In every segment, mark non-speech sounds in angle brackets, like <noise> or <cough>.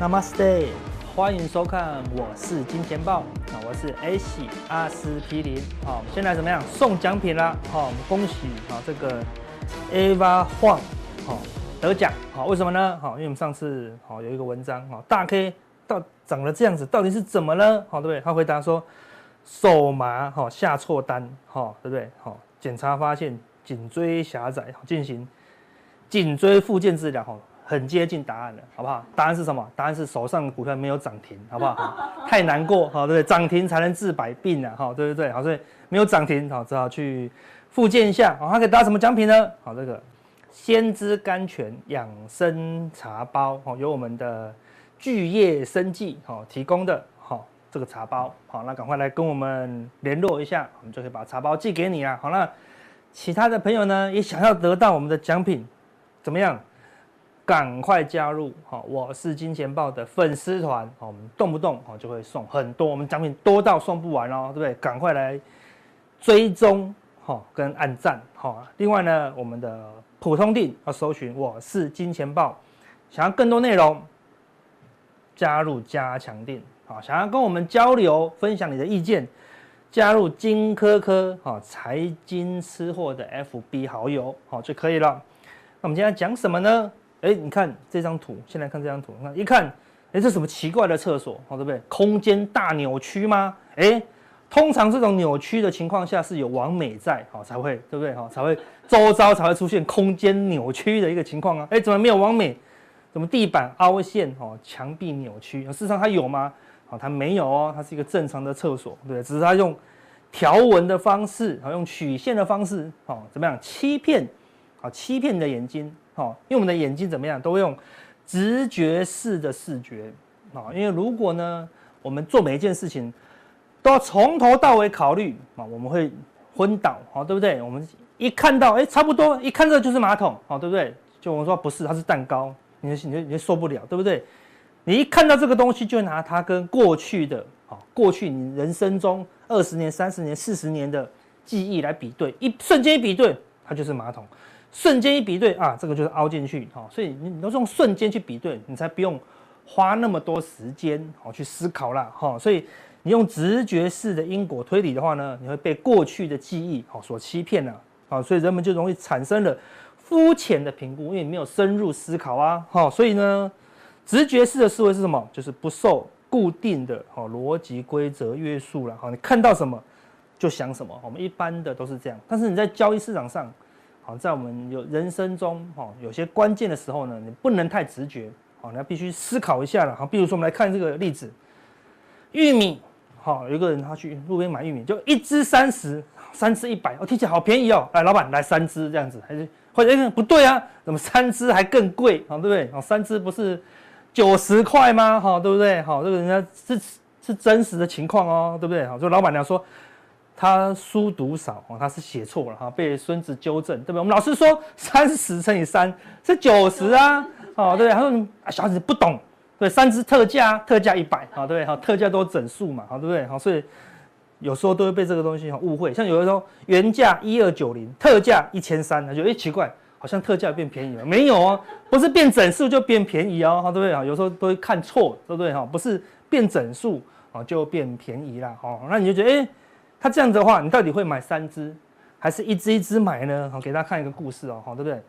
Namaste，欢迎收看，我是金钱豹啊，我是 A 喜阿司匹林。好，现在怎么样？送奖品啦！好，我们恭喜啊这个 Ava Huang 好得奖。好，为什么呢？好，因为我们上次好有一个文章，哈大 K 到长了这样子，到底是怎么了？好，对不对？他回答说手麻，哈下错单，哈对不对？好，检查发现颈椎狭窄，进行颈椎复健治疗，好。很接近答案了，好不好？答案是什么？答案是手上的股票没有涨停，好不好？太难过，好对不对？涨停才能治百病啊，哈对不对？好，所以没有涨停，好只好去复健一下。好，他可以得到什么奖品呢？好，这个先知甘泉养生茶包，好，由我们的巨业生技好提供的，好这个茶包，好，那赶快来跟我们联络一下，我们就可以把茶包寄给你啊。好，那其他的朋友呢，也想要得到我们的奖品，怎么样？赶快加入好，我是金钱豹的粉丝团，好，我们动不动好就会送很多，我们奖品多到送不完哦，对不对？赶快来追踪好跟按赞好。另外呢，我们的普通定要搜寻我是金钱豹，想要更多内容加入加强定好，想要跟我们交流分享你的意见，加入金科科好财经吃货的 FB 好友好就可以了。那我们今天讲什么呢？哎，你看这张图，先来看这张图，看一看，哎，这什么奇怪的厕所，好对不对？空间大扭曲吗？哎，通常这种扭曲的情况下是有网美在，好才会，对不对？好才会周遭才会出现空间扭曲的一个情况啊。哎，怎么没有网美？怎么地板凹陷？哦，墙壁扭曲？事实上它有吗？好，它没有哦，它是一个正常的厕所，对，只是它用条纹的方式，好用曲线的方式，哦怎么样欺骗？好欺骗你的眼睛。哦，因为我们的眼睛怎么样，都会用直觉式的视觉。啊，因为如果呢，我们做每一件事情都要从头到尾考虑啊，我们会昏倒，好，对不对？我们一看到，哎，差不多，一看这就是马桶，好，对不对？就我们说不是，它是蛋糕，你你你你受不了，对不对？你一看到这个东西，就拿它跟过去的，好，过去你人生中二十年、三十年、四十年的记忆来比对，一瞬间一比对，它就是马桶。瞬间一比对啊，这个就是凹进去，好，所以你你都用瞬间去比对，你才不用花那么多时间好去思考啦，哈，所以你用直觉式的因果推理的话呢，你会被过去的记忆好所欺骗了，啊，所以人们就容易产生了肤浅的评估，因为你没有深入思考啊，好，所以呢，直觉式的思维是什么？就是不受固定的好逻辑规则约束了，好，你看到什么就想什么，我们一般的都是这样，但是你在交易市场上。好，在我们有人生中，哈，有些关键的时候呢，你不能太直觉，好，你要必须思考一下了。好，比如说我们来看这个例子，玉米，好，有一个人他去路边买玉米，就一只三十，三只一百，哦，听起来好便宜哦。哎，老板来三只这样子，还是或者不对啊？怎么三只还更贵？啊，对不对？哦，三只不是九十块吗？好，对不对？好，这个人家是是真实的情况哦，对不对？好，就老板娘说。他书读少哦，他是写错了哈，被孙子纠正，对不对？我们老师说三十乘以三是九十啊，哦，对不对？他说小孩子不懂，对，三只特价，特价一百，好，对不对？好，特价都整数嘛，好，对不对？好，所以有时候都会被这个东西误会，像有的时候原价一二九零，特价一千三，他就哎奇怪，好像特价变便宜了，没有哦，不是变整数就变便宜哦，好，对不对？好，有时候都会看错，对不对？哈，不是变整数啊就变便宜啦，好，那你就觉得哎。他这样子的话，你到底会买三只，还是一只一只买呢？好，给大家看一个故事哦，好，对不对？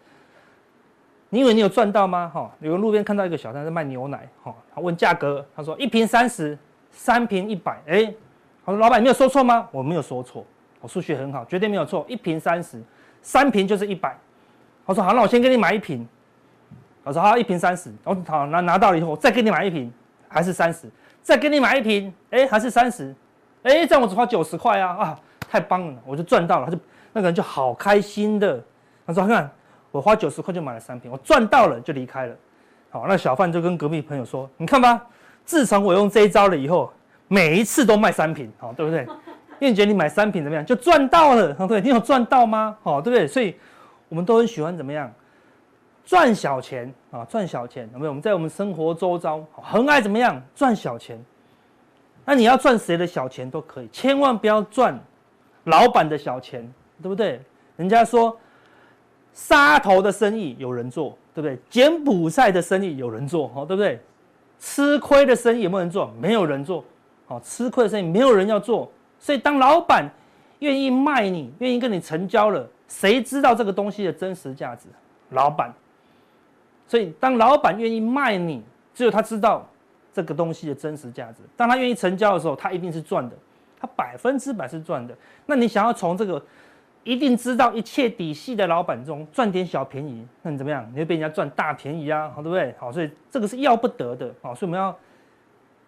你以为你有赚到吗？哈，有个路边看到一个小摊在卖牛奶，哈，他问价格，他说一瓶三十，三瓶一百，哎，他说老板你没有说错吗？我没有说错，我数学很好，绝对没有错，一瓶三十，三瓶就是一百。我说好，那我先给你买一瓶。我说好，一瓶三十，我说好，拿拿到了以后，我再给你买一瓶，还是三十，再给你买一瓶，哎，还是三十。哎，这样我只花九十块啊！啊，太棒了，我就赚到了。他就那个人就好开心的，他说：“看，我花九十块就买了三瓶，我赚到了，就离开了。”好，那小贩就跟隔壁朋友说：“你看吧，自从我用这一招了以后，每一次都卖三瓶，好，对不对？<laughs> 因为你觉得你买三瓶怎么样，就赚到了，对不对？你有赚到吗？好，对不对？所以我们都很喜欢怎么样，赚小钱啊，赚小钱有没有？我们在我们生活周遭很爱怎么样赚小钱？那你要赚谁的小钱都可以，千万不要赚老板的小钱，对不对？人家说杀头的生意有人做，对不对？柬埔寨的生意有人做，哦，对不对？吃亏的生意有没有人做？没有人做，好，吃亏的生意没有人要做。所以当老板愿意卖你，愿意跟你成交了，谁知道这个东西的真实价值？老板。所以，当老板愿意卖你，只有他知道这个东西的真实价值。当他愿意成交的时候，他一定是赚的，他百分之百是赚的。那你想要从这个一定知道一切底细的老板中赚点小便宜，那你怎么样？你会被人家赚大便宜啊，好对不对？好，所以这个是要不得的。好，所以我们要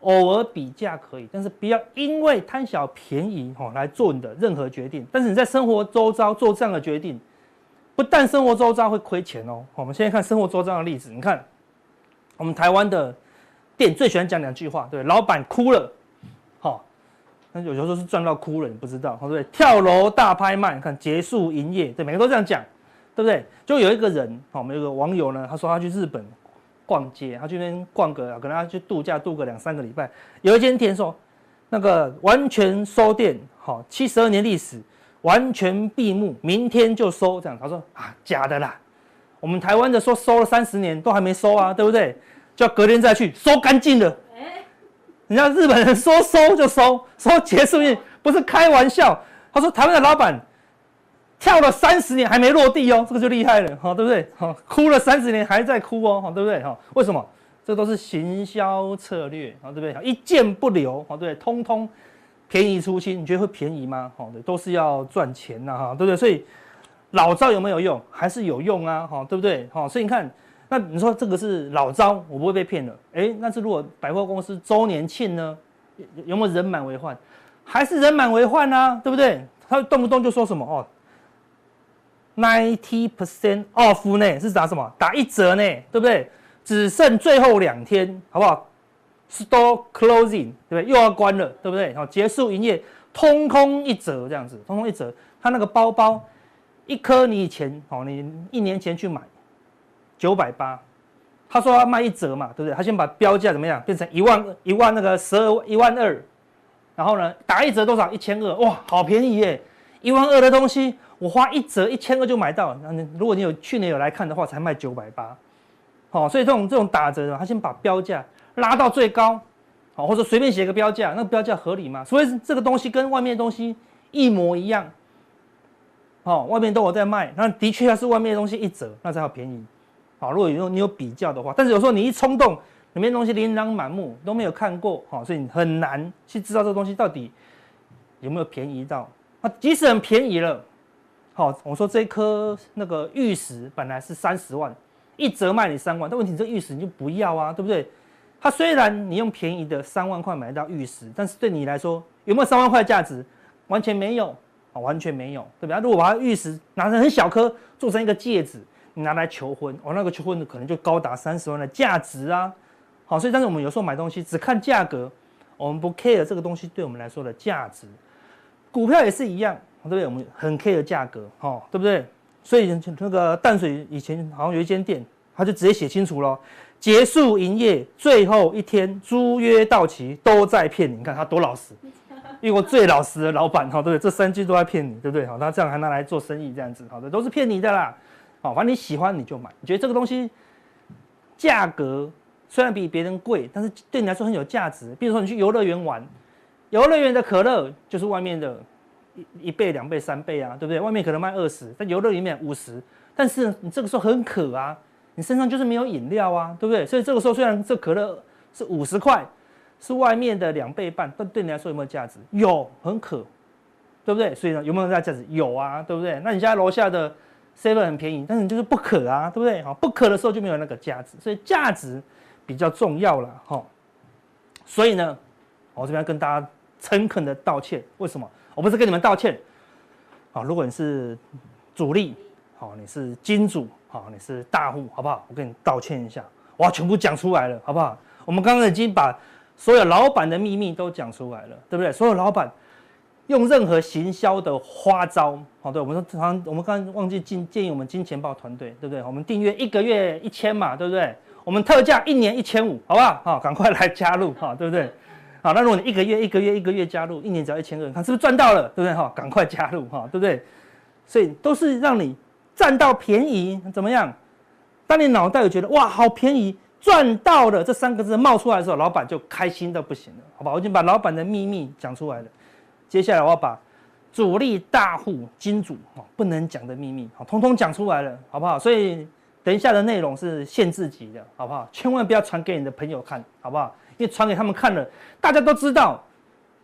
偶尔比价可以，但是不要因为贪小便宜哈来做你的任何决定。但是你在生活周遭做这样的决定。不但生活周遭会亏钱哦，我们现在看生活周遭的例子，你看，我们台湾的店最喜欢讲两句话，对，老板哭了，好，那有时候是赚到哭了，你不知道，对不对？跳楼大拍卖，看结束营业，对，每个都这样讲，对不对？就有一个人，好，我们有个网友呢，他说他去日本逛街，他去那边逛个，可能他去度假度个两三个礼拜，有一间店说，那个完全收店，好，七十二年历史。完全闭幕，明天就收，这样他说啊，假的啦，我们台湾的说收了三十年都还没收啊，对不对？就要隔天再去收干净的。人家日本人说收就收，说结束不是开玩笑。他说台湾的老板跳了三十年还没落地哦，这个就厉害了，哈，对不对？哈，哭了三十年还在哭哦，哈，对不对？哈，为什么？这都是行销策略，啊，对不对？一件不留，啊，对？通通。便宜出清，你觉得会便宜吗？好的，都是要赚钱呐，哈，对不对？所以老招有没有用？还是有用啊，哈，对不对？哈，所以你看，那你说这个是老招，我不会被骗了。诶，那是如果百货公司周年庆呢，有没有人满为患？还是人满为患啊，对不对？他动不动就说什么哦，ninety percent off 呢，是打什么？打一折呢，对不对？只剩最后两天，好不好？Store closing，对不对？又要关了，对不对？好，结束营业，通通一折这样子，通通一折。他那个包包一颗，你以前哦，你一年前去买九百八，他说要卖一折嘛，对不对？他先把标价怎么样变成一万一万那个十二一万二，然后呢打一折多少？一千二，哇，好便宜耶！一万二的东西，我花一折一千二就买到。那如果你有去年有来看的话，才卖九百八，好，所以这种这种打折的，他先把标价。拉到最高，好，或者随便写个标价，那个标价合理吗？所以这个东西跟外面的东西一模一样，好，外面都有在卖，那的确要是外面的东西一折，那才好便宜，好，如果有你有比较的话，但是有时候你一冲动，里面东西琳琅满目，都没有看过，好，所以你很难去知道这个东西到底有没有便宜到。即使很便宜了，好，我说这颗那个玉石本来是三十万，一折卖你三万，但问题这玉石你就不要啊，对不对？它虽然你用便宜的三万块买到玉石，但是对你来说有没有三万块的价值？完全没有啊，完全没有，对不对？如果把它玉石拿成很小颗，做成一个戒指，你拿来求婚，哦，那个求婚的可能就高达三十万的价值啊。好，所以但是我们有时候买东西只看价格，我们不 care 这个东西对我们来说的价值。股票也是一样，对不对？我们很 care 价格，哈，对不对？所以那个淡水以前好像有一间店，他就直接写清楚了。结束营业最后一天，租约到期都在骗你。你看他多老实，<laughs> 遇过最老实的老板，哈，对不对？这三句都在骗你，对不对？好，他这样还拿来做生意，这样子，好的，都是骗你的啦。好，反正你喜欢你就买，你觉得这个东西价格虽然比别人贵，但是对你来说很有价值。比如说你去游乐园玩，游乐园的可乐就是外面的一一倍、两倍、三倍啊，对不对？外面可能卖二十，在游乐里面五十，但是你这个时候很渴啊。你身上就是没有饮料啊，对不对？所以这个时候虽然这可乐是五十块，是外面的两倍半，但对你来说有没有价值？有，很渴，对不对？所以呢，有没有价值？有啊，对不对？那你家楼下的 seven 很便宜，但是你就是不渴啊，对不对？好，不渴的时候就没有那个价值，所以价值比较重要了，哈。所以呢，我这边跟大家诚恳的道歉，为什么？我不是跟你们道歉，好，如果你是主力，好，你是金主。好，你是大户，好不好？我跟你道歉一下，哇，全部讲出来了，好不好？我们刚刚已经把所有老板的秘密都讲出来了，对不对？所有老板用任何行销的花招，好，对，我们说常常我们刚刚忘记建建议我们金钱豹团队，对不对？我们订阅一个月一千嘛，对不对？我们特价一年一千五，好不好？好，赶快来加入，哈，对不对？好，那如果你一个月一个月一个月加入，一年只要一千二，你看是不是赚到了？对不对？哈，赶快加入，哈，对不对？所以都是让你占到便宜，怎么样？当你脑袋有觉得哇，好便宜，赚到了这三个字冒出来的时候，老板就开心到不行了，好吧？我已经把老板的秘密讲出来了。接下来我要把主力大户金主不能讲的秘密好，通通讲出来了，好不好？所以等一下的内容是限制级的，好不好？千万不要传给你的朋友看，好不好？因为传给他们看了，大家都知道，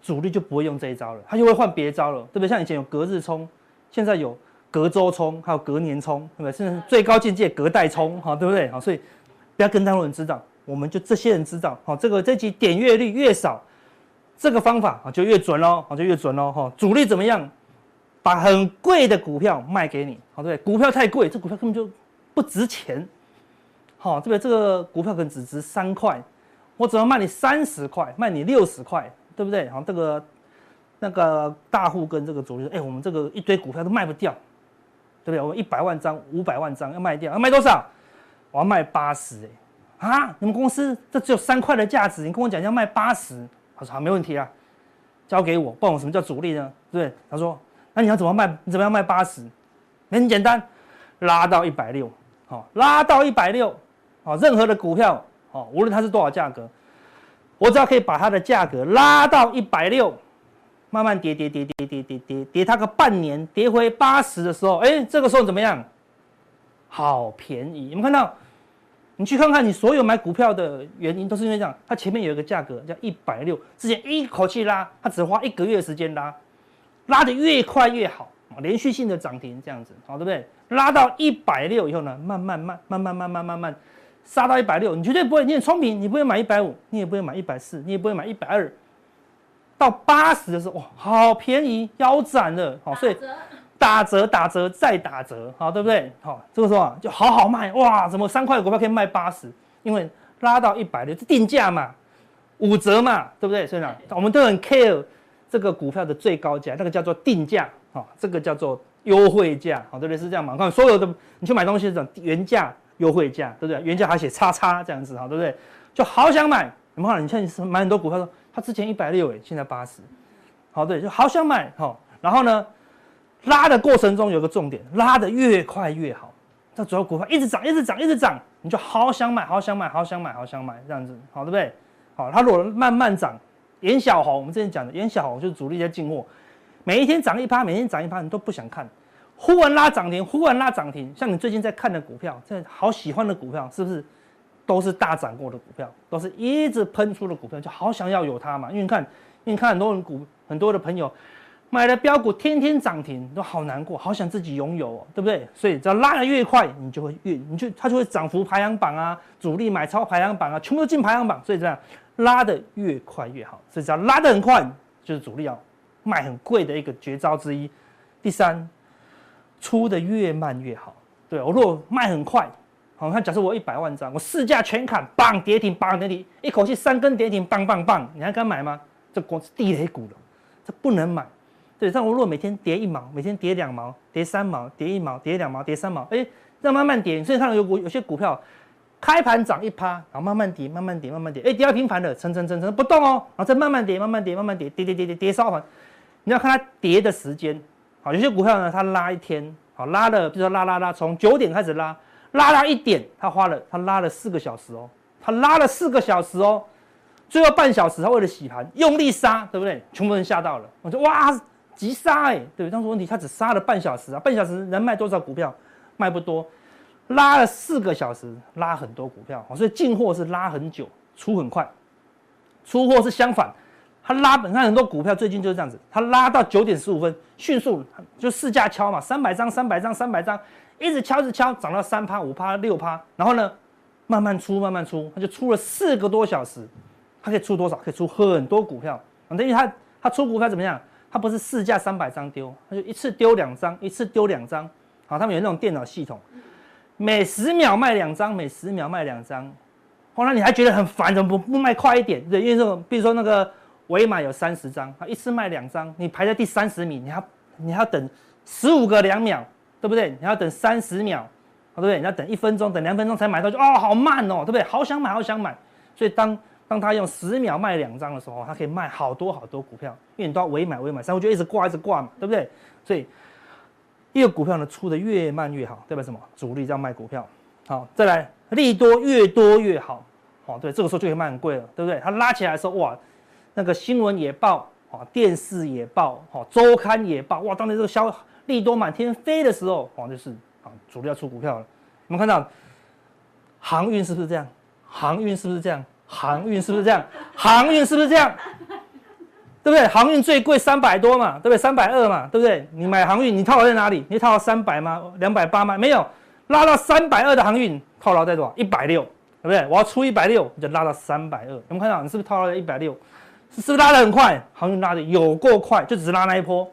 主力就不会用这一招了，他就会换别招了，对不对？像以前有隔日冲，现在有隔周冲，还有隔年冲，对不对？甚至最高境界隔代冲，哈，对不对？好，所以不要跟太多人知道，我们就这些人知道，好，这个这集点阅率越少。这个方法啊就越准喽，啊就越准喽哈。主力怎么样？把很贵的股票卖给你，好对对？股票太贵，这股票根本就不值钱，好对不对？这个股票可能只值三块，我只要卖你三十块，卖你六十块，对不对？好，这个那个大户跟这个主力说，哎，我们这个一堆股票都卖不掉，对不对？我们一百万张、五百万张要卖掉，要卖多少？我要卖八十哎，啊，你们公司这只有三块的价值，你跟我讲要卖八十。我说好，没问题啊，交给我。不然我什么叫主力呢？对不对？他说，那你要怎么卖？你怎么样卖八十？很简单，拉到一百六，好，拉到一百六，好，任何的股票，哦，无论它是多少价格，我只要可以把它的价格拉到一百六，慢慢跌跌跌跌跌跌跌跌它个半年，跌回八十的时候，哎，这个时候怎么样？好便宜，有没有看到？你去看看，你所有买股票的原因都是因为这样，它前面有一个价格叫一百六，之前一口气拉，它只花一个月的时间拉，拉得越快越好，连续性的涨停这样子，好对不对？拉到一百六以后呢，慢慢慢慢慢慢慢慢慢杀到一百六，你绝对不会，你很聪明，你不会买一百五，你也不会买一百四，你也不会买一百二，到八十的时候，哇，好便宜，腰斩了，好，所以。打折，打折，再打折，好，对不对？好，这个时候啊，就好好卖，哇，怎么三块的股票可以卖八十？因为拉到一百六，是定价嘛，五折嘛，对不对？所以呢，我们都很 care 这个股票的最高价，那个叫做定价，好，这个叫做优惠价，好，对不对？是这样嘛？看所有的你去买东西是这种原价优惠价，对不对？原价还写叉叉这样子，好，对不对？就好想买，有没有？你看你买很多股票，说它之前一百六，哎，现在八十，好，对，就好想买，好，然后呢？拉的过程中有个重点，拉得越快越好。这主要股票一直涨，一直涨，一直涨，你就好想买，好想买，好想买，好想买，这样子，好对不对？好，它如果慢慢涨，颜小红，我们之前讲的颜小红就是主力在进货，每一天涨一趴，每天涨一趴，你都不想看。忽然拉涨停，忽然拉涨停，像你最近在看的股票，这好喜欢的股票，是不是都是大涨过的股票，都是一直喷出的股票，就好想要有它嘛？因为你看，因为你看很多人股，很多的朋友。买了标股天天涨停，都好难过，好想自己拥有哦，对不对？所以只要拉得越快，你就会越，你就它就会涨幅排行榜啊，主力买超排行榜啊，全部都进排行榜。所以这样拉得越快越好。所以只要拉得很快，就是主力要卖很贵的一个绝招之一。第三，出的越慢越好。对，我如果卖很快，好，看假设我一百万张，我市价全砍，棒跌停，棒跌停，一口气三根跌停，棒棒棒，你还敢买吗？这股是地雷股了，这不能买。对，像我如果每天跌一毛，每天跌两毛，跌三毛，跌一毛，跌两毛，跌三毛，哎，这样慢慢跌。所以看到有股有些股票，开盘涨一趴，然后慢慢跌，慢慢跌，慢慢跌，哎，跌到平盘了，沉沉沉沉不动哦，然后再慢慢跌，慢慢跌，慢慢跌，跌跌跌跌跌烧盘。你要看它跌的时间，好，有些股票呢，它拉一天，好，拉了，比如说拉拉拉，从九点开始拉，拉到一点，它花了，它拉了四个小时哦，它拉了四个小时哦，最后半小时它为了洗盘用力杀，对不对？全部人吓到了，我说哇。急杀哎，对，当时问题他只杀了半小时啊，半小时能卖多少股票？卖不多，拉了四个小时，拉很多股票，所以进货是拉很久，出很快，出货是相反，他拉本看很多股票最近就是这样子，他拉到九点十五分，迅速就市价敲嘛，三百张，三百张，三百张，一直敲一直敲，涨到三趴、五趴、六趴，然后呢，慢慢出，慢慢出，他就出了四个多小时，他可以出多少？可以出很多股票，等于他他出股票怎么样？他不是市价三百张丢，他就一次丢两张，一次丢两张。好，他们有那种电脑系统，每十秒卖两张，每十秒卖两张。后来你还觉得很烦，怎么不不卖快一点？对，因为这种，比如说那个委买有三十张，啊，一次卖两张，你排在第三十名，你还你要等十五个两秒，对不对？你要等三十秒，对不对？你要等一分钟，等两分钟才买到，就哦，好慢哦，对不对？好想买，好想买。所以当当他用十秒卖两张的时候，他可以卖好多好多股票，因为你都要委买委买，三我就一直挂一直挂嘛，对不对？所以一个股票呢出的越慢越好，代表什么？主力在卖股票。好，再来利多越多越好。哦，对，这个时候就可以卖很贵了，对不对？它拉起来的时候，哇，那个新闻也报，哦，电视也报，哦，周刊也报，哇，当年这个消利多满天飞的时候，哦，就是啊，主力要出股票了。我们看到航运是不是这样？航运是不是这样？航运是不是这样？航运是不是这样？对不对？航运最贵三百多嘛，对不对？三百二嘛，对不对？你买航运，你套牢在哪里？你套牢三百吗？两百八吗？没有，拉到三百二的航运套牢在多少？一百六。对不对？我要出一百六，你就拉到三百二。有没有看到？你是不是套牢在一百六？是不是拉得很快？航运拉的有够快，就只是拉那一波，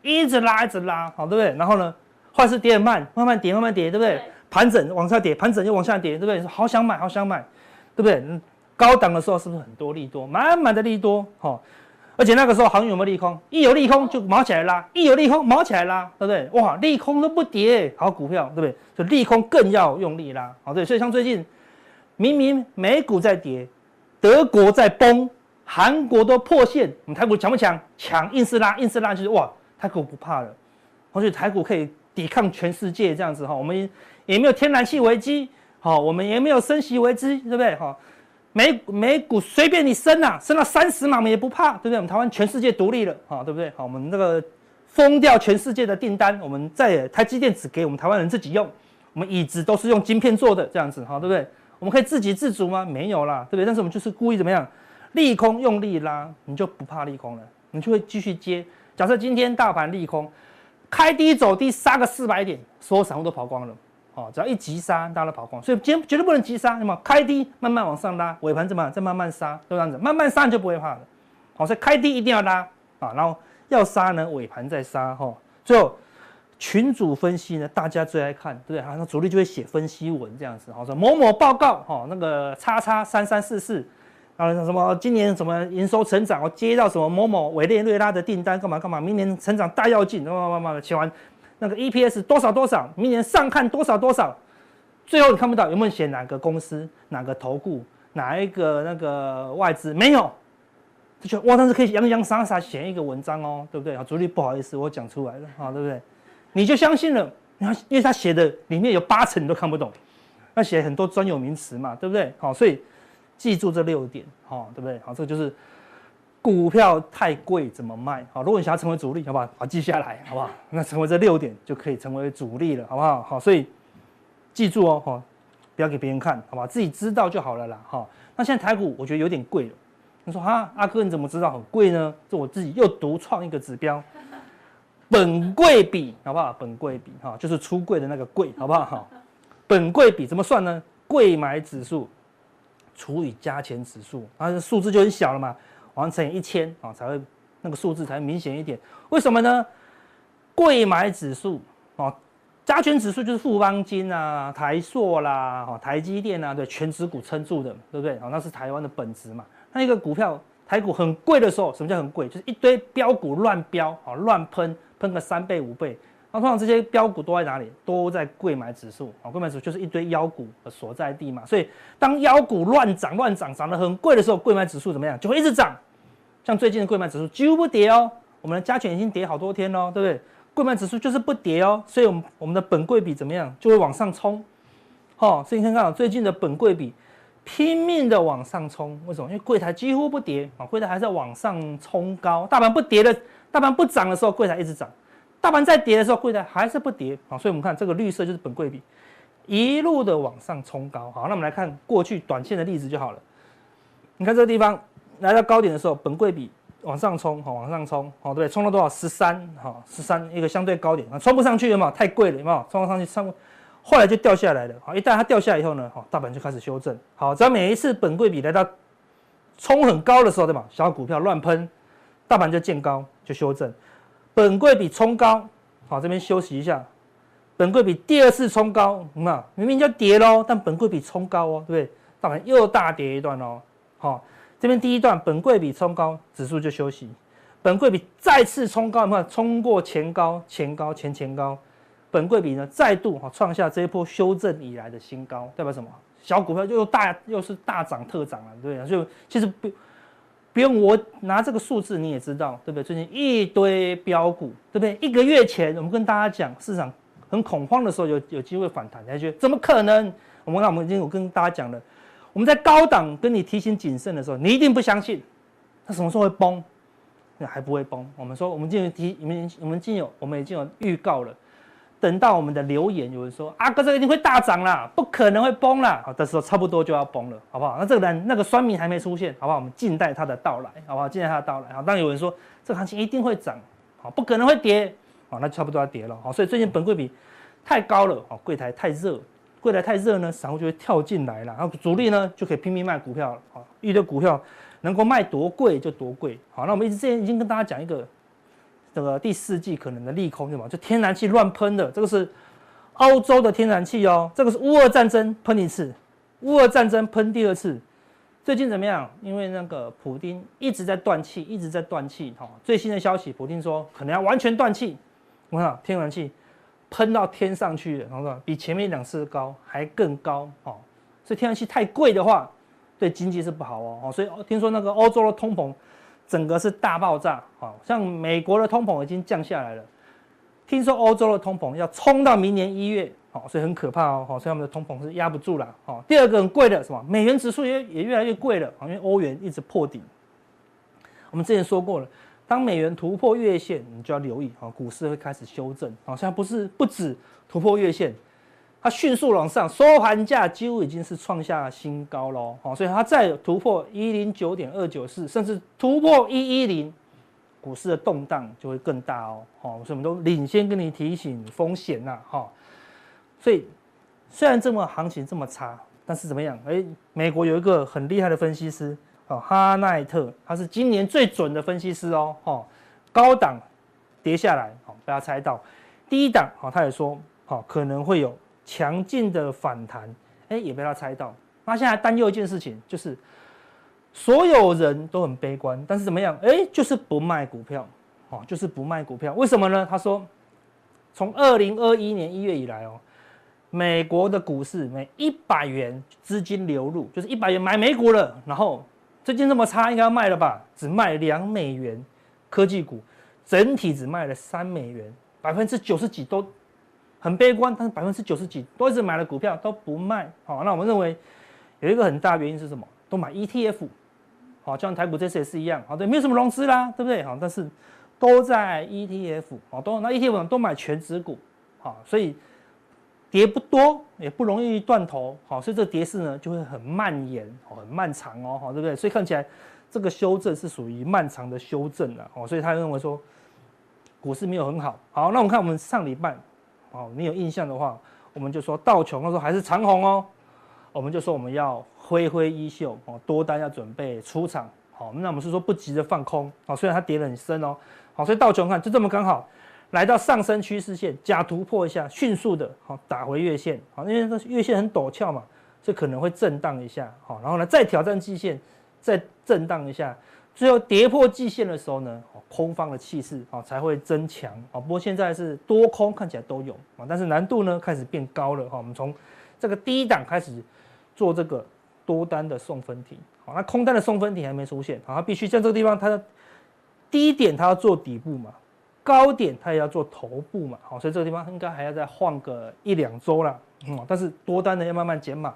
一直拉一直拉，好，对不对？然后呢，后来是跌很慢，慢慢跌，慢慢跌，对不对？盘整往下跌，盘整又往下跌，对不对？好想买，好想买，对不对？高档的时候是不是很多利多，满满的利多？好，而且那个时候航运有没有利空？一有利空就毛起来拉，一有利空毛起来拉，对不对？哇，利空都不跌，好股票，对不对？就利空更要用力拉，好，对。所以像最近。明明美股在跌，德国在崩，韩国都破线，我们台股强不强？强，硬是拉，硬是拉，就是哇，台股不怕了，而且台股可以抵抗全世界这样子哈。我们也没有天然气危机，好，我们也没有升息危机，对不对？哈，美美股随便你升啊，升到三十码我们也不怕，对不对？我们台湾全世界独立了，哈，对不对？好，我们那个封掉全世界的订单，我们再也台积电只给我们台湾人自己用，我们椅子都是用晶片做的，这样子哈，对不对？我们可以自给自足吗？没有啦，对不对？但是我们就是故意怎么样，利空用力拉，你就不怕利空了，你就会继续接。假设今天大盘利空，开低走低杀个四百点，所有散户都跑光了，哦，只要一急杀，大家都跑光。所以今天绝对不能急杀，那么开低慢慢往上拉，尾盘怎么样？再慢慢杀，就这样子，慢慢杀你就不会怕了。好，所以开低一定要拉啊，然后要杀呢，尾盘再杀，哈，最后。群组分析呢，大家最爱看，对不对？好像主力就会写分析文这样子，好说某某报告，哈，那个叉叉三三四四，啊什么今年什么营收成长，我接到什么某某委内瑞拉的订单，干嘛干嘛，明年成长大跃进，慢慢慢慢的写完，那个 EPS 多少多少，明年上看多少多少，最后你看不到有没有写哪个公司、哪个投顾、哪一个那个外资？没有，就哇，但是可以洋洋洒洒写一个文章哦，对不对？啊，主力不好意思，我讲出来了，啊，对不对？你就相信了，然后因为他写的里面有八成你都看不懂，那写很多专有名词嘛，对不对？好，所以记住这六点，好，对不对？好，这个就是股票太贵怎么卖？好，如果你想要成为主力，好不好？好，记下来，好不好？那成为这六点就可以成为主力了，好不好？好，所以记住哦，哈，不要给别人看，好吧？自己知道就好了啦，哈。那现在台股我觉得有点贵了，你说哈，阿哥你怎么知道很贵呢？这我自己又独创一个指标。本柜比好不好？本柜比哈，就是出柜的那个柜，好不好？好，本柜比怎么算呢？柜买指数除以加权指数，然后数字就很小了嘛，完乘以一千啊，才会那个数字才明显一点。为什么呢？贵买指数啊，加权指数就是富邦金啊、台塑啦、哈、台积电啊，对，权值股撑住的，对不对？啊，那是台湾的本质嘛。那一个股票台股很贵的时候，什么叫很贵？就是一堆标股乱标啊，乱喷。喷个三倍五倍，那通常这些标股都在哪里？都在柜买指数啊，柜买指数就是一堆妖股的所在地嘛。所以当妖股乱涨乱涨，涨得很贵的时候，柜买指数怎么样？就会一直涨。像最近的柜买指数几乎不跌哦，我们的加权已经跌好多天喽，对不对？柜买指数就是不跌哦，所以我们我们的本柜比怎么样？就会往上冲。好，所以你看看最近的本柜比拼命的往上冲，为什么？因为柜台几乎不跌啊，柜台还在往上冲高，大盘不跌的。大盘不涨的时候，柜台一直涨；大盘在跌的时候，柜台还是不跌。啊，所以我们看这个绿色就是本柜比，一路的往上冲高。好，那我们来看过去短线的例子就好了。你看这个地方来到高点的时候，本柜比往上冲，好，往上冲，好，对，冲到多少？十三，好，十三一个相对高点啊，冲不上去有没有？太贵了有没有？冲上去，上后来就掉下来了。好，一旦它掉下来以后呢，好，大盘就开始修正。好，只要每一次本柜比来到冲很高的时候，对吧？小股票乱喷。大盘就见高就修正，本柜比冲高，好，这边休息一下。本柜比第二次冲高，那明明就跌喽，但本柜比冲高哦，对不对？大盘又大跌一段哦，好，这边第一段本柜比冲高，指数就休息。本柜比再次冲高，有没有冲过前高、前高、前前高？本柜比呢再度哈创下这一波修正以来的新高，代表什么？小股票又大又是大涨特涨了，对不对？就其实不不用我拿这个数字你也知道，对不对？最近一堆标股，对不对？一个月前我们跟大家讲市场很恐慌的时候有有机会反弹，大家觉得怎么可能？我们那我们已经有跟大家讲了，我们在高档跟你提醒谨慎的时候，你一定不相信，它什么时候会崩？那还不会崩。我们说，我们今天提，我们我们已经有，我们已经有预告了。等到我们的留言，有人说啊哥这个一定会大涨啦，不可能会崩啦。好，这时候差不多就要崩了，好不好？那这个人那个酸民还没出现，好不好？我们静待他的到来，好不好？静待他的到来。好，当有人说这个行情一定会涨，好，不可能会跌，好，那差不多要跌了。好，所以最近本柜比太高了，好，柜台太热，柜台太热呢，散户就会跳进来了，然后主力呢就可以拼命卖股票了，好，一堆股票。能够卖多贵就多贵，好，那我们一直之前已经跟大家讲一个这个第四季可能的利空，对吗？就天然气乱喷的，这个是欧洲的天然气哦，这个是乌俄战争喷一次，乌俄战争喷第二次，最近怎么样？因为那个普丁一直在断气，一直在断气，哈，最新的消息，普丁说可能要完全断气，我看天然气喷到天上去了，然后比前面两次高还更高，哦，所以天然气太贵的话。对经济是不好哦，所以听说那个欧洲的通膨，整个是大爆炸，好像美国的通膨已经降下来了，听说欧洲的通膨要冲到明年一月，好，所以很可怕哦，好，所以他们的通膨是压不住了，好，第二个很贵的什么，美元指数也也越来越贵了，因为欧元一直破底，我们之前说过了，当美元突破月线，你就要留意，好，股市会开始修正，好，现在不是不止突破月线。它迅速往上，收盘价几乎已经是创下新高喽，好，所以它再突破一零九点二九四，甚至突破一一零，股市的动荡就会更大哦，好，所以我们都领先跟你提醒风险呐，哈，所以虽然这么行情这么差，但是怎么样？哎，美国有一个很厉害的分析师，哦，哈奈特，他是今年最准的分析师哦，哈，高档跌下来，好，不要猜到，低档，好，他也说，好，可能会有。强劲的反弹，哎，也被他猜到。那现在担忧一件事情，就是所有人都很悲观，但是怎么样？哎，就是不卖股票，哦，就是不卖股票。为什么呢？他说，从二零二一年一月以来哦，美国的股市每一百元资金流入，就是一百元买美股了，然后最近这么差，应该要卖了吧？只卖两美元，科技股整体只卖了三美元，百分之九十几都。很悲观，但是百分之九十几都一直买了股票都不卖，好，那我们认为有一个很大原因是什么？都买 ETF，好，就像台股这次也是一样，好，对，没有什么融资啦，对不对？好，但是都在 ETF，好，都那 ETF 都买全值股，好，所以跌不多，也不容易断头，好，所以这个跌势呢就会很蔓延，很漫长哦，好，对不对？所以看起来这个修正是属于漫长的修正了，哦，所以他认为说股市没有很好，好，那我们看我们上礼拜。哦，你有印象的话，我们就说道琼，那时候还是长红哦，我们就说我们要挥挥衣袖哦，多单要准备出场。好，那我们是说不急着放空。好，虽然它跌得很深哦，好，所以道琼看就这么刚好来到上升趋势线，假突破一下，迅速的好打回月线。好，因为这月线很陡峭嘛，这可能会震荡一下。好，然后呢再挑战季线，再震荡一下。最后跌破季线的时候呢，空方的气势啊才会增强啊。不过现在是多空看起来都有啊，但是难度呢开始变高了哈。我们从这个低档开始做这个多单的送分题，好，那空单的送分题还没出现，好，它必须在这个地方它的低点它要做底部嘛，高点它也要做头部嘛，好，所以这个地方应该还要再晃个一两周了，嗯，但是多单呢要慢慢减码。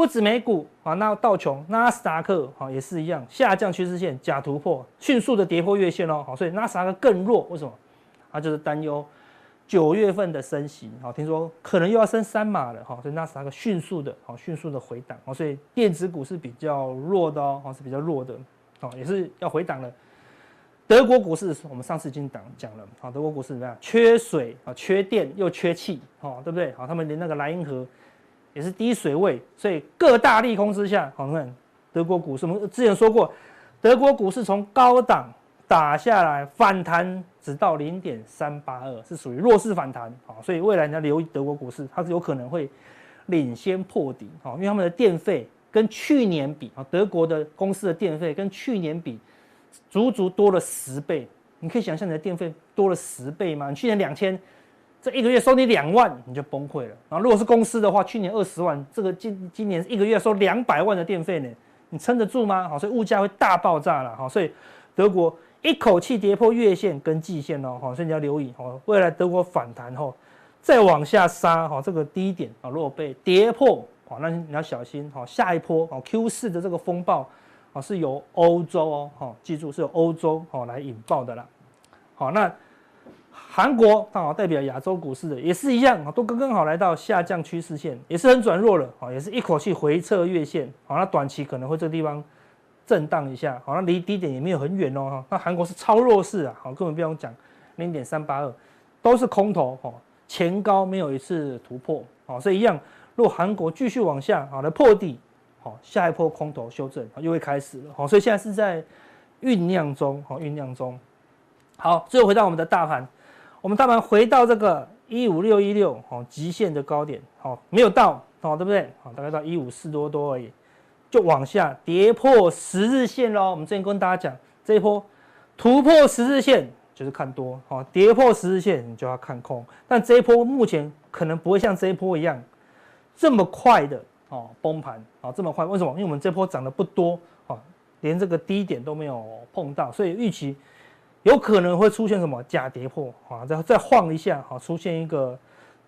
不止美股啊，那道琼、纳斯达克啊也是一样，下降趋势线假突破，迅速的跌破月线哦，好，所以纳斯达克更弱，为什么？它就是担忧九月份的升息，好，听说可能又要升三码了，哈，所以纳斯达克迅速的，好，迅速的回档，好，所以电子股是比较弱的哦，是比较弱的，好，也是要回档了。德国股市我们上次已经讲讲了，好，德国股市怎么样？缺水啊，缺电又缺气，好，对不对？好，他们连那个莱茵河。也是低水位，所以各大利空之下，好，看德国股市，我们之前说过，德国股市从高档打下来反弹，只到零点三八二，是属于弱势反弹，好，所以未来你要留意德国股市，它是有可能会领先破底，好，因为他们的电费跟去年比啊，德国的公司的电费跟去年比，足足多了十倍。你可以想象你的电费多了十倍吗？你去年两千，这一个月收你两万，你就崩溃了。然后如果是公司的话，去年二十万，这个今今年一个月收两百万的电费呢，你撑得住吗？好，所以物价会大爆炸了。好，所以德国一口气跌破月线跟季线哦。好，所以你要留意哦，未来德国反弹后再往下杀，哈，这个低点啊，如果被跌破，好，那你要小心。好，下一波哦，Q 四的这个风暴。哦，是由欧洲哦，好，记住是由欧洲哦来引爆的啦。好，那韩国刚好代表亚洲股市的也是一样啊，都刚刚好来到下降趋势线，也是很转弱了，啊，也是一口气回测月线，好，那短期可能会这个地方震荡一下，好，那离低点也没有很远哦，那韩国是超弱势啊，好，根本不用讲，零点三八二都是空头，哈，前高没有一次突破，好，所以一样，如果韩国继续往下，好来破底。好，下一波空头修正又会开始了。好，所以现在是在酝酿中。好，酝酿中。好，最后回到我们的大盘，我们大盘回到这个一五六一六，好，极限的高点，好，没有到，好，对不对？好，大概到一五四多多而已，就往下跌破十日线喽。我们之前跟大家讲，这一波突破十日线就是看多，好，跌破十日线你就要看空。但这一波目前可能不会像这一波一样这么快的。哦，崩盘啊，这么快？为什么？因为我们这波涨得不多啊，连这个低点都没有碰到，所以预期有可能会出现什么假跌破啊，再再晃一下啊，出现一个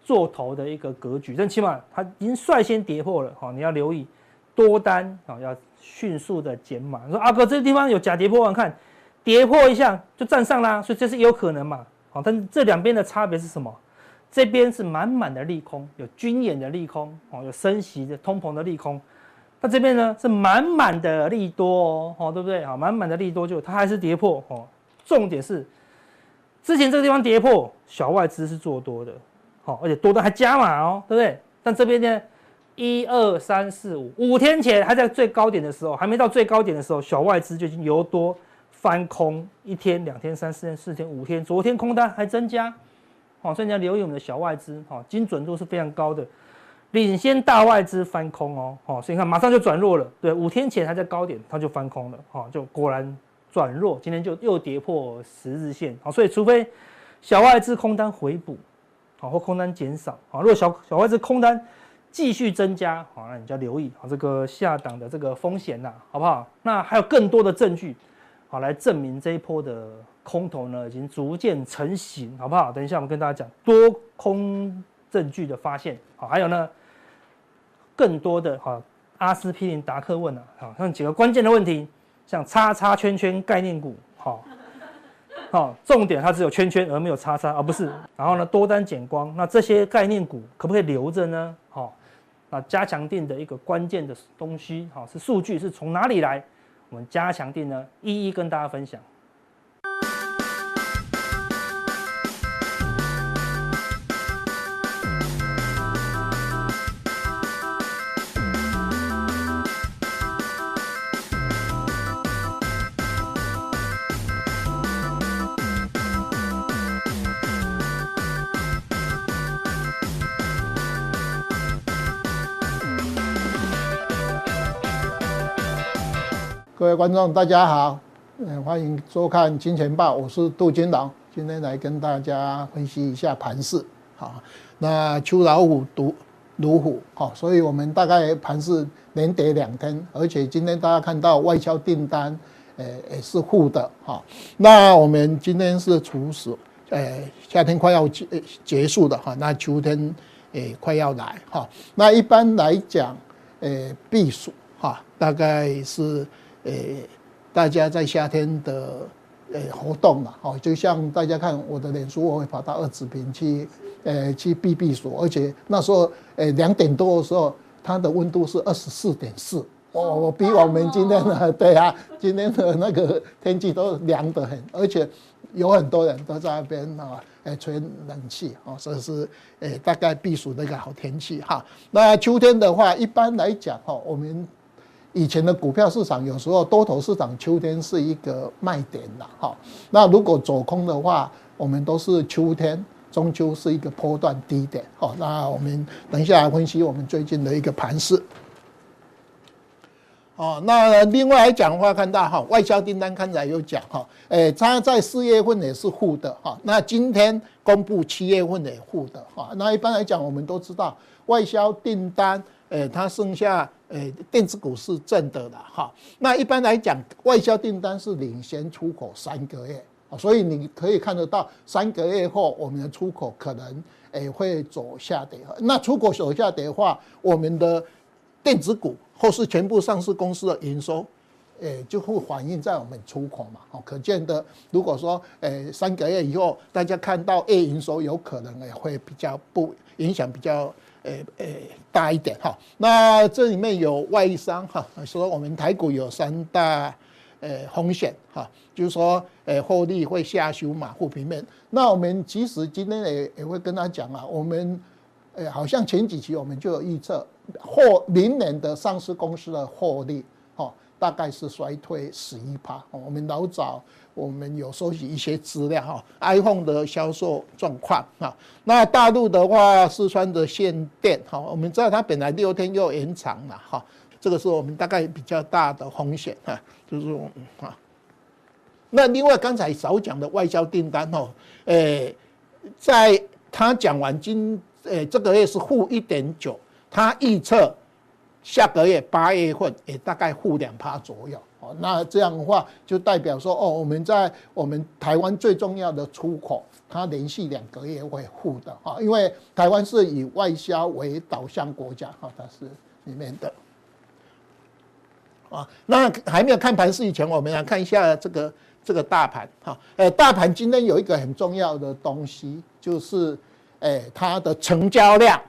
做头的一个格局。但起码它已经率先跌破了哈，你要留意多单啊，要迅速的减码。说阿哥，这个地方有假跌破，我看跌破一下就站上啦，所以这是有可能嘛？好，但是这两边的差别是什么？这边是满满的利空，有军演的利空哦，有升息的通膨的利空。那这边呢是满满的利多哦，对不对？好，满满的利多就它还是跌破哦。重点是之前这个地方跌破，小外资是做多的，好，而且多的还加码哦，对不对？但这边呢，一二三四五五天前还在最高点的时候，还没到最高点的时候，小外资就已经由多翻空一天、两天、三四天、四天、五天，昨天空单还增加。好，所以你要留意我们的小外资，哈，精准度是非常高的，领先大外资翻空哦，好，所以你看马上就转弱了，对，五天前还在高点，它就翻空了，哈，就果然转弱，今天就又跌破十日线，好，所以除非小外资空单回补，好，或空单减少，好，如果小小外资空单继续增加，好，那你就要留意，好，这个下档的这个风险呐，好不好？那还有更多的证据，好，来证明这一波的。空头呢，已经逐渐成型，好不好？等一下我们跟大家讲多空证据的发现，好，还有呢，更多的哈，阿司匹林达克问了，好，像几个关键的问题，像叉叉圈圈概念股，好，好，重点它只有圈圈而没有叉叉，而不是，然后呢，多单减光，那这些概念股可不可以留着呢？好，那加强定的一个关键的东西，好，是数据是从哪里来？我们加强定呢，一一跟大家分享。各位观众，大家好，嗯，欢迎收看《金钱报》，我是杜金龙，今天来跟大家分析一下盘势。好，那秋老虎，毒如虎，好，所以我们大概盘势连跌两天，而且今天大家看到外销订单，呃，也是负的，哈，那我们今天是处暑，呃，夏天快要结结束的。哈，那秋天也快要来，哈，那一般来讲，呃，避暑。哈，大概是。诶，大家在夏天的诶活动嘛，哦，就像大家看我的脸书，我会跑到二子坪去，诶，去避避暑，而且那时候诶两点多的时候，它的温度是二十四点四，哦，比我们今天的 <laughs> 对啊，今天的那个天气都凉得很，而且有很多人都在那边啊，诶吹冷气，哦，所以是诶大概避暑的一个好天气哈。那秋天的话，一般来讲哈，我们。以前的股票市场有时候多头市场秋天是一个卖点啦，哈。那如果走空的话，我们都是秋天中秋是一个波段低点，好。那我们等一下来分析我们最近的一个盘势。哦，那另外来讲的话，看到哈，外销订单刚才有讲哈，诶，它在四月份也是负的哈。那今天公布七月份也负的哈。那一般来讲，我们都知道外销订单，诶，它剩下诶电子股是正的了哈。那一般来讲，外销订单是领先出口三个月，所以你可以看得到三个月后我们的出口可能诶会走下跌。那出口走下跌的话，我们的电子股。或是全部上市公司的营收，诶，就会反映在我们出口嘛。哦，可见的，如果说，诶，三个月以后，大家看到 A 营收有可能也会比较不影响比较，诶诶大一点哈。那这里面有外商哈，说我们台股有三大，诶风险哈，就是说，诶获利会下修马虎平面。那我们其实今天也也会跟他讲啊，我们，诶好像前几期我们就有预测。或明年的上市公司的获利，哈，大概是衰退十一趴。我们老早我们有收集一些资料，哈，iPhone 的销售状况，哈，那大陆的话，四川的限电，哈，我们知道它本来六天又延长了，哈，这个是我们大概比较大的风险，哈，就是啊，那另外刚才少讲的外销订单，哦，诶，在他讲完今，诶，这个月是负一点九。他预测下个月八月份也大概负两趴左右哦，那这样的话就代表说哦，我们在我们台湾最重要的出口，它连续两个月会负的哈，因为台湾是以外销为导向国家哈，它是里面的啊。那还没有看盘是以前，我们来看一下这个这个大盘哈，呃，大盘今天有一个很重要的东西，就是诶它的成交量。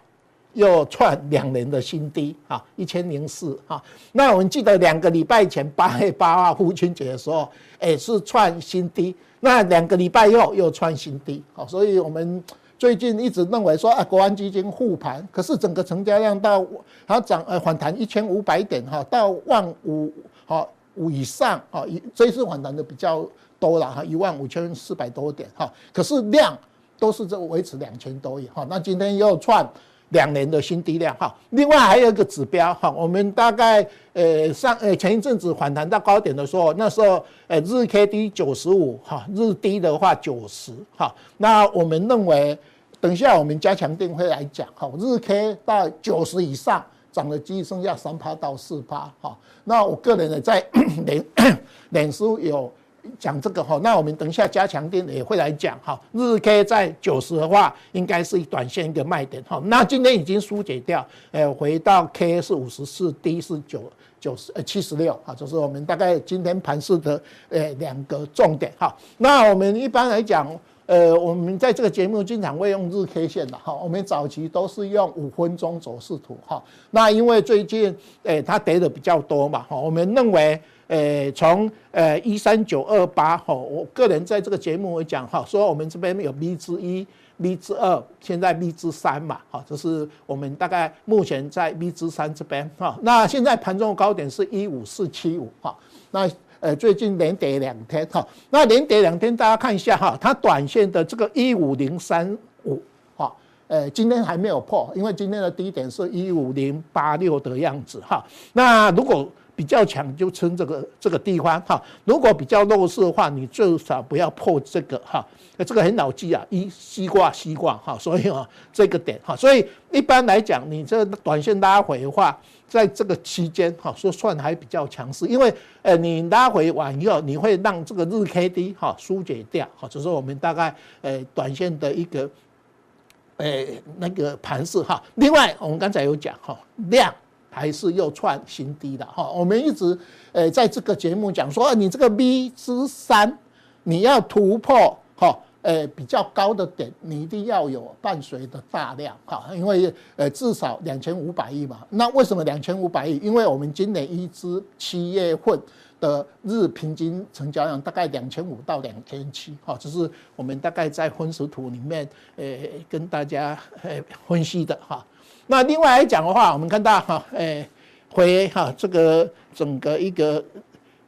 又创两年的新低啊，一千零四啊。那我们记得两个礼拜前八月八号父亲节的时候，也是创新低。那两个礼拜后又创新低，好，所以我们最近一直认为说啊，国安基金护盘，可是整个成交量到它涨呃反弹一千五百点哈，到万五好五以上啊，这一次反弹的比较多了哈，一万五千四百多点哈，可是量都是这维持两千多亿哈，那今天又创。两年的新低量哈，另外还有一个指标哈，我们大概呃上呃前一阵子反弹到高点的时候，那时候呃日 K D 九十五哈，日低的话九十哈，那我们认为等一下我们加强定会来讲哈，日 K 到九十以上涨的机剩下三趴到四趴哈，那我个人呢在 <coughs> 脸脸书有。讲这个哈，那我们等一下加强錠也会来讲哈。日 K 在九十的话，应该是短线一个卖点哈。那今天已经疏解掉，呃，回到 K 是五十四，D 是九九十呃七十六哈，就是我们大概今天盘势的呃两个重点哈。那我们一般来讲，呃，我们在这个节目经常会用日 K 线的哈。我们早期都是用五分钟走势图哈。那因为最近诶它跌的比较多嘛哈，我们认为。诶，从呃一三九二八哈，我个人在这个节目会讲哈，说我们这边有 B 之一、B 之二，现在 B 之三嘛，哈，这是我们大概目前在 B 之三这边哈。那现在盘中的高点是一五四七五哈，那呃最近连跌两天哈，那连跌两天大家看一下哈，它短线的这个一五零三五哈，呃今天还没有破，因为今天的低点是一五零八六的样子哈。那如果比较强就撑这个这个地方哈，如果比较弱势的话，你最少不要破这个哈，这个很老记啊，一西瓜西瓜哈，所以啊这个点哈，所以一般来讲，你这短线拉回的话，在这个期间哈，说算还比较强势，因为呃你拉回完以后，你会让这个日 K D 哈疏解掉哈，就是我们大概呃短线的一个呃那个盘势哈。另外我们刚才有讲哈量。还是又创新低的哈，我们一直呃在这个节目讲说，你这个 V 之三，你要突破哈，呃比较高的点，你一定要有伴随的大量哈，因为呃至少两千五百亿嘛。那为什么两千五百亿？因为我们今年一至七月份的日平均成交量大概两千五到两千七哈，这是我们大概在分时图里面诶跟大家诶分析的哈。那另外来讲的话，我们看到哈，诶，回哈这个整个一个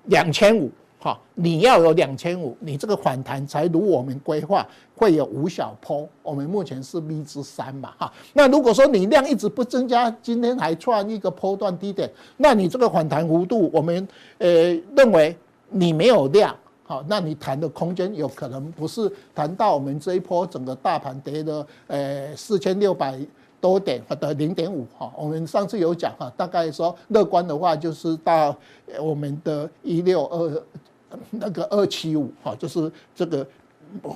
两千五，好，你要有两千五，你这个反弹才如我们规划会有五小波。我们目前是 V 之三嘛，哈。那如果说你量一直不增加，今天还创一个波段低点，那你这个反弹幅度，我们呃认为你没有量，好，那你弹的空间有可能不是弹到我们这一波整个大盘跌的呃四千六百多点的零点五哈。我们上次有讲哈，大概说乐观的话就是到我们的一六二。那个二七五哈，就是这个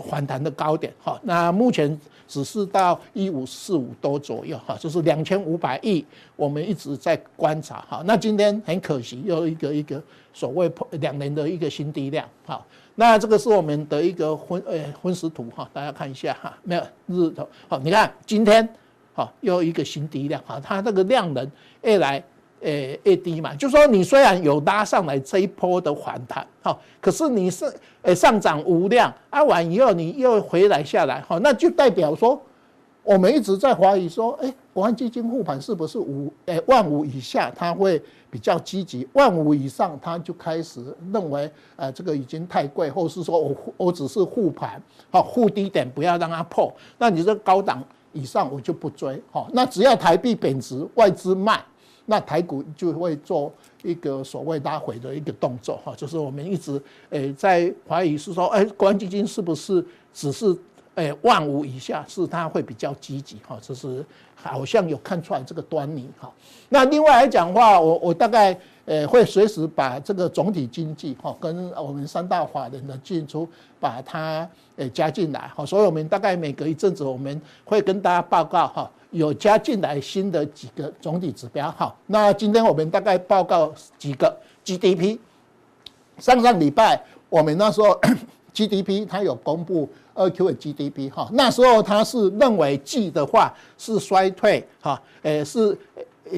反弹的高点哈。那目前只是到一五四五多左右哈，就是两千五百亿，我们一直在观察哈。那今天很可惜，又一个一个所谓两年的一个新低量哈。那这个是我们的一个分呃分时图哈，大家看一下哈，没有日头好，你看今天好又一个新低量哈，它这个量能越来。诶，A D 嘛，就说你虽然有拉上来这一波的反弹，好，可是你是诶上涨无量，啊完以后你又回来下来，好，那就代表说我们一直在怀疑说，诶，国安基金护盘是不是五诶万五以下它会比较积极，万五以上它就开始认为呃这个已经太贵，或是说我我只是护盘，好护低点不要让它破，那你这高档以上我就不追，好，那只要台币贬值，外资卖。那台股就会做一个所谓拉回的一个动作哈，就是我们一直诶在怀疑是说，哎，国安基金是不是只是诶万五以下是它会比较积极哈，就是好像有看出来这个端倪哈。那另外来讲的话，我我大概。呃，会随时把这个总体经济哈，跟我们三大法人的进出，把它呃加进来哈，所以我们大概每隔一阵子，我们会跟大家报告哈，有加进来新的几个总体指标哈。那今天我们大概报告几个 GDP，上上礼拜我们那时候 <coughs> GDP 它有公布二 Q 的 GDP 哈，那时候它是认为 G 的话是衰退哈，呃是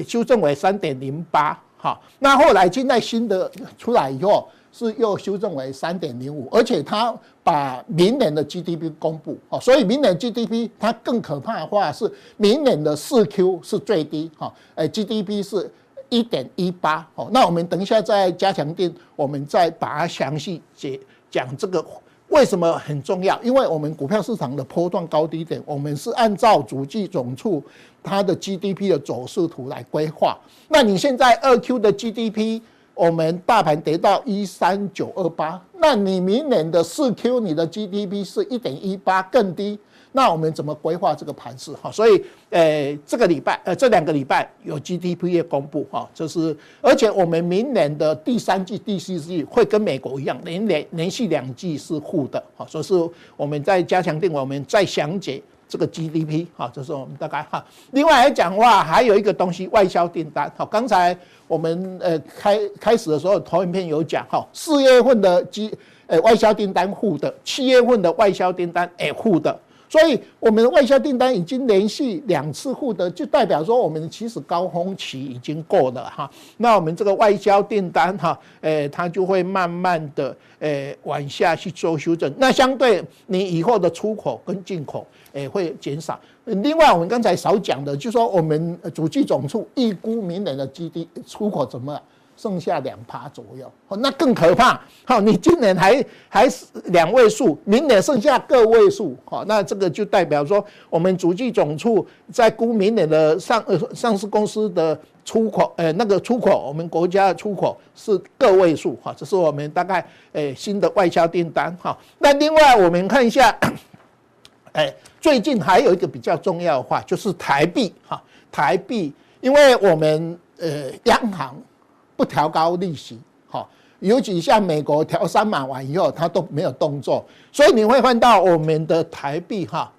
修正为三点零八。好，那后来现在新的出来以后，是又修正为三点零五，而且它把明年的 GDP 公布，哦，所以明年 GDP 它更可怕的话是明年的四 Q 是最低，哈，诶，GDP 是一点一八，哦，那我们等一下再加强錠，我们再把它详细解讲这个。为什么很重要？因为我们股票市场的波段高低点，我们是按照主计总处它的 GDP 的走势图来规划。那你现在二 Q 的 GDP，我们大盘跌到一三九二八，那你明年的四 Q 你的 GDP 是一点一八更低。那我们怎么规划这个盘势哈？所以，呃，这个礼拜，呃，这两个礼拜有 GDP 业公布哈，就是，而且我们明年的第三季、第四季会跟美国一样，连连连续两季是负的哈，所以是我们在加强錠，我们再详解这个 GDP 哈，这是我们大概哈。另外来讲的话，还有一个东西，外销订单好，刚才我们呃开开始的时候投影片有讲哈，四月份的 G 呃外销订单负的，七月份的外销订单也负的。所以，我们的外销订单已经连续两次获得，就代表说我们其实高峰期已经过了哈。那我们这个外销订单哈，诶，它就会慢慢的诶往下去做修正。那相对你以后的出口跟进口诶会减少。另外，我们刚才少讲的，就是说我们主计总处预估明年的 GDP 出口怎么？剩下两趴左右，那更可怕。好，你今年还还是两位数，明年剩下个位数，好，那这个就代表说，我们主计总处在估明年的上呃上市公司的出口，呃那个出口，我们国家的出口是个位数，哈，这是我们大概呃新的外销订单，哈。那另外我们看一下，哎，<coughs> 最近还有一个比较重要的话，就是台币，哈，台币，因为我们呃央行。不调高利息，哈，尤其像美国调三码完以后，它都没有动作，所以你会看到我们的台币，哈，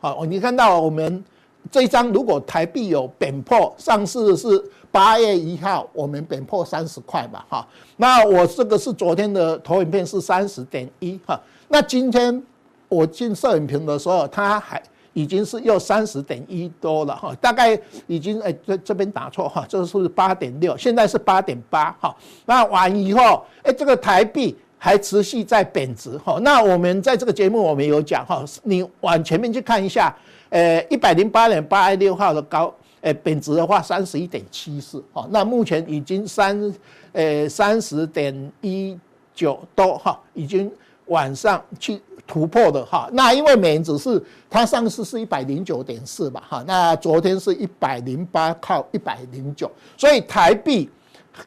好，你看到我们这一张，如果台币有贬破，上市是八月一号，我们贬破三十块吧，哈，那我这个是昨天的投影片是三十点一，哈，那今天我进摄影屏的时候，它还。已经是又三十点一多了哈，大概已经哎这这边打错哈，这是八点六，现在是八点八哈。那完以后哎，这个台币还持续在贬值哈。那我们在这个节目我们有讲哈，你往前面去看一下，呃一百零八点八六号的高，呃贬值的话三十一点七四哈。那目前已经三呃三十点一九多哈已经晚上去突破的哈。那因为美元指数它上次是一百零九点四吧哈，那昨天是一百零八靠一百零九，所以台币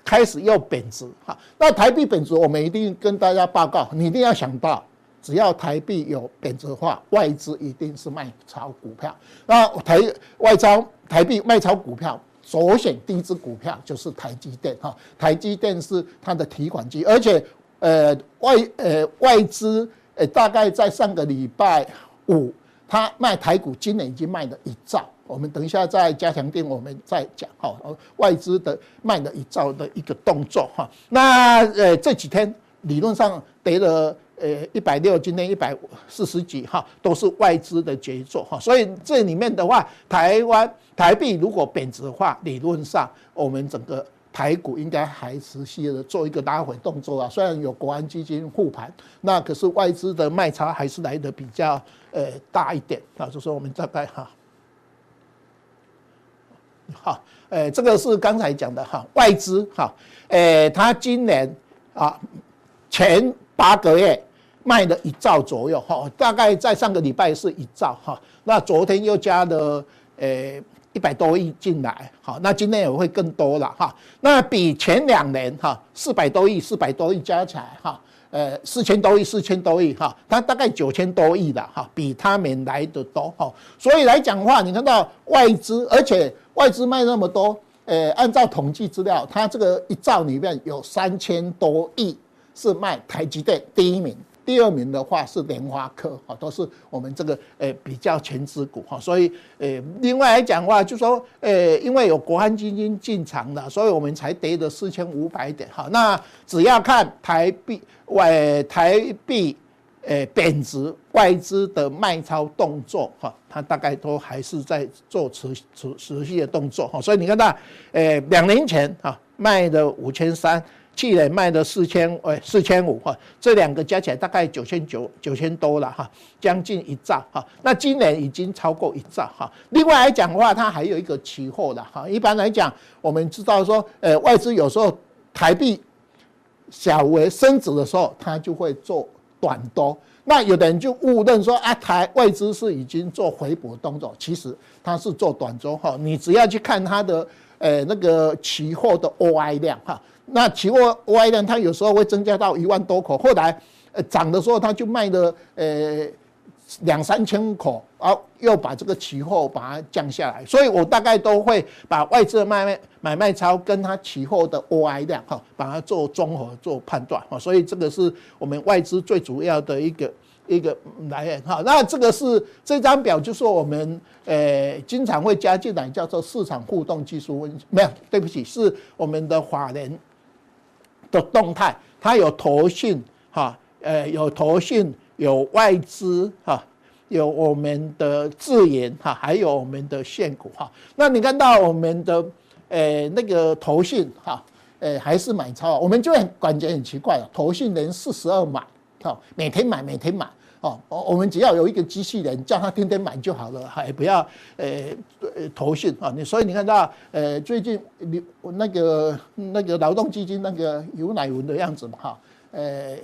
开始又贬值哈。那台币贬值，我们一定跟大家报告，你一定要想到。只要台币有贬值的话，外资一定是卖超股票。那台外招台币卖超股票，首选第一支股票就是台积电哈。台积电是它的提款机，而且呃外呃外资呃大概在上个礼拜五，他卖台股今年已经卖了一兆。我们等一下再加强錠，我们再讲哈。外资的卖了一兆的一个动作哈。那呃这几天理论上跌了。呃，一百六，今天一百四十几哈，都是外资的杰作哈，所以这里面的话，台湾台币如果贬值的话，理论上我们整个台股应该还持续的做一个拉回动作啊。虽然有国安基金护盘，那可是外资的卖差还是来得比较呃大一点啊。就是我们大概哈，好，呃，这个是刚才讲的哈，外资哈，呃，他今年啊前八个月。卖了一兆左右哈，大概在上个礼拜是一兆哈，那昨天又加了呃一百多亿进来，好，那今天也会更多了哈，那比前两年哈四百多亿四百多亿加起来哈，呃四千多亿四千多亿哈，它大概九千多亿了哈，比他们来的多哈，所以来讲的话，你看到外资，而且外资卖那么多，呃，按照统计资料，它这个一兆里面有三千多亿是卖台积电第一名。第二名的话是联发科，哈，都是我们这个诶比较权值股哈，所以诶另外来讲的话，就说诶因为有国安基金进场了，所以我们才跌了四千五百点哈。那只要看台币外台币诶贬值，外资的卖超动作哈，它大概都还是在做持持持续的动作哈。所以你看到诶两年前哈卖的五千三。去年卖的四千，哎，四千五哈，这两个加起来大概九千九九千多了哈，将近一兆哈。那今年已经超过一兆哈。另外来讲的话，它还有一个期货的哈。一般来讲，我们知道说，呃，外资有时候台币小微升值的时候，它就会做短多。那有的人就误认说，啊，台外资是已经做回补动作，其实它是做短周哈。你只要去看它的，呃，那个期货的 OI 量哈。那期货 OI 呢？它有时候会增加到一万多口，后来呃涨的时候，它就卖了呃两三千口，然后又把这个期货把它降下来。所以我大概都会把外资的买卖买卖超跟它期货的 OI 量哈，把它做综合做判断哈。所以这个是我们外资最主要的一个一个来源哈。那这个是这张表，就是我们呃经常会加进来，叫做市场互动技术分析。没有，对不起，是我们的法人。的动态，它有投信哈，呃，有投信，有外资哈，有我们的自研哈，还有我们的现股哈。那你看到我们的呃那个投信哈，呃还是买超，我们就很感觉很奇怪了，投信连四十二买，哈，每天买每天买。哦，我们只要有一个机器人，叫他天天买就好了，还 <laughs> 不要呃投信啊。你所以你看到呃最近你那个那个劳动基金那个游乃文的样子嘛哈，呃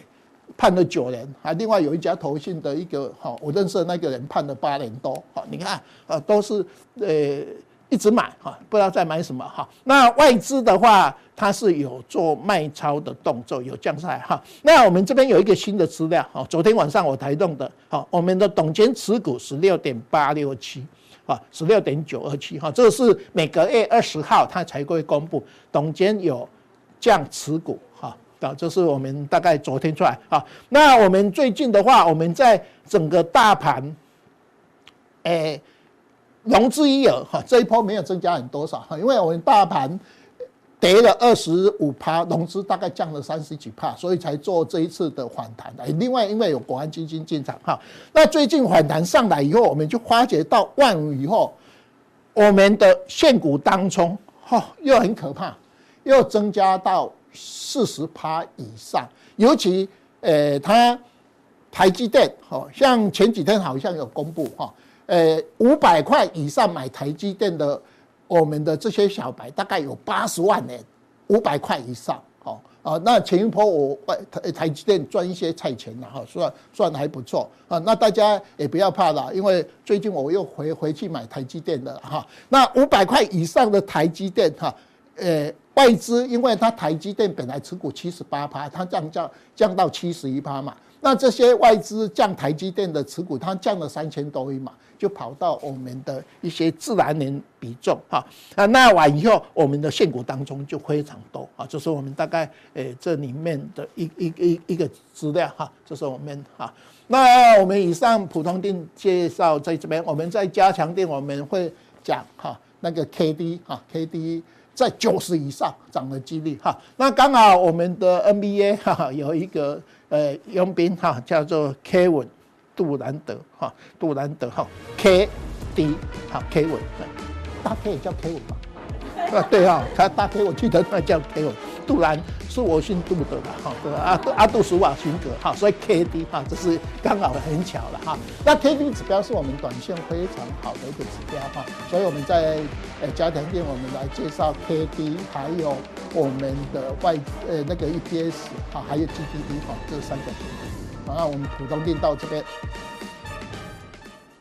判了九年，还另外有一家投信的一个哈，我认识的那个人判了八年多，好，你看啊都是呃。一直买哈，不知道在买什么哈。那外资的话，它是有做卖超的动作，有降下来哈。那我们这边有一个新的资料哈，昨天晚上我台动的，好，我们的董监持股十六点八六七，啊，十六点九二七哈，这是每个月二十号它才会公布，董监有降持股哈，啊，这是我们大概昨天出来啊。那我们最近的话，我们在整个大盘，诶。融资余额哈，这一波没有增加很多少哈，因为我们大盘跌了二十五趴，融资大概降了三十几趴，所以才做这一次的反弹。另外，因为有国安基金进场哈，那最近反弹上来以后，我们就发觉到万五以后，我们的现股当中哈又很可怕，又增加到四十趴以上，尤其呃，它台积电好像前几天好像有公布哈。呃，五百块以上买台积电的，我们的这些小白大概有八十万人，五百块以上，哦，啊，那前一波我外台台积电赚一些菜钱了哈，算算还不错啊。那大家也不要怕了，因为最近我又回回去买台积电的哈。那五百块以上的台积电哈，呃，外资因为它台积电本来持股七十八趴，它降降降到七十一趴嘛。那这些外资降台积电的持股，它降了三千多亿嘛。就跑到我们的一些自然人比重哈啊，那完以后，我们的现股当中就非常多啊，这是我们大概诶这里面的一一一一个资料哈，这是我们哈。那我们以上普通錠介绍在这边，我们在加强錠我们会讲哈那个 K D 哈 K D 在九十以上涨的几率哈。那刚好我们的 N B A 哈有一个呃佣兵哈叫做 Kevin。杜兰德哈，杜兰德哈，K D 好，Kevin，，大家可以叫 Kevin 嘛？啊对啊，他大 K 我记得那叫 K 文。杜兰是我姓杜的嘛哈，阿杜阿杜舒瓦辛格哈，所以 K D 哈，这是刚好很巧了哈。那 K D 指标是我们短线非常好的一个指标哈，所以我们在呃家庭店我们来介绍 K D，还有我们的外呃那个 E P S 哈，还有 G D P 哈，这三个。那我们普通店到这边。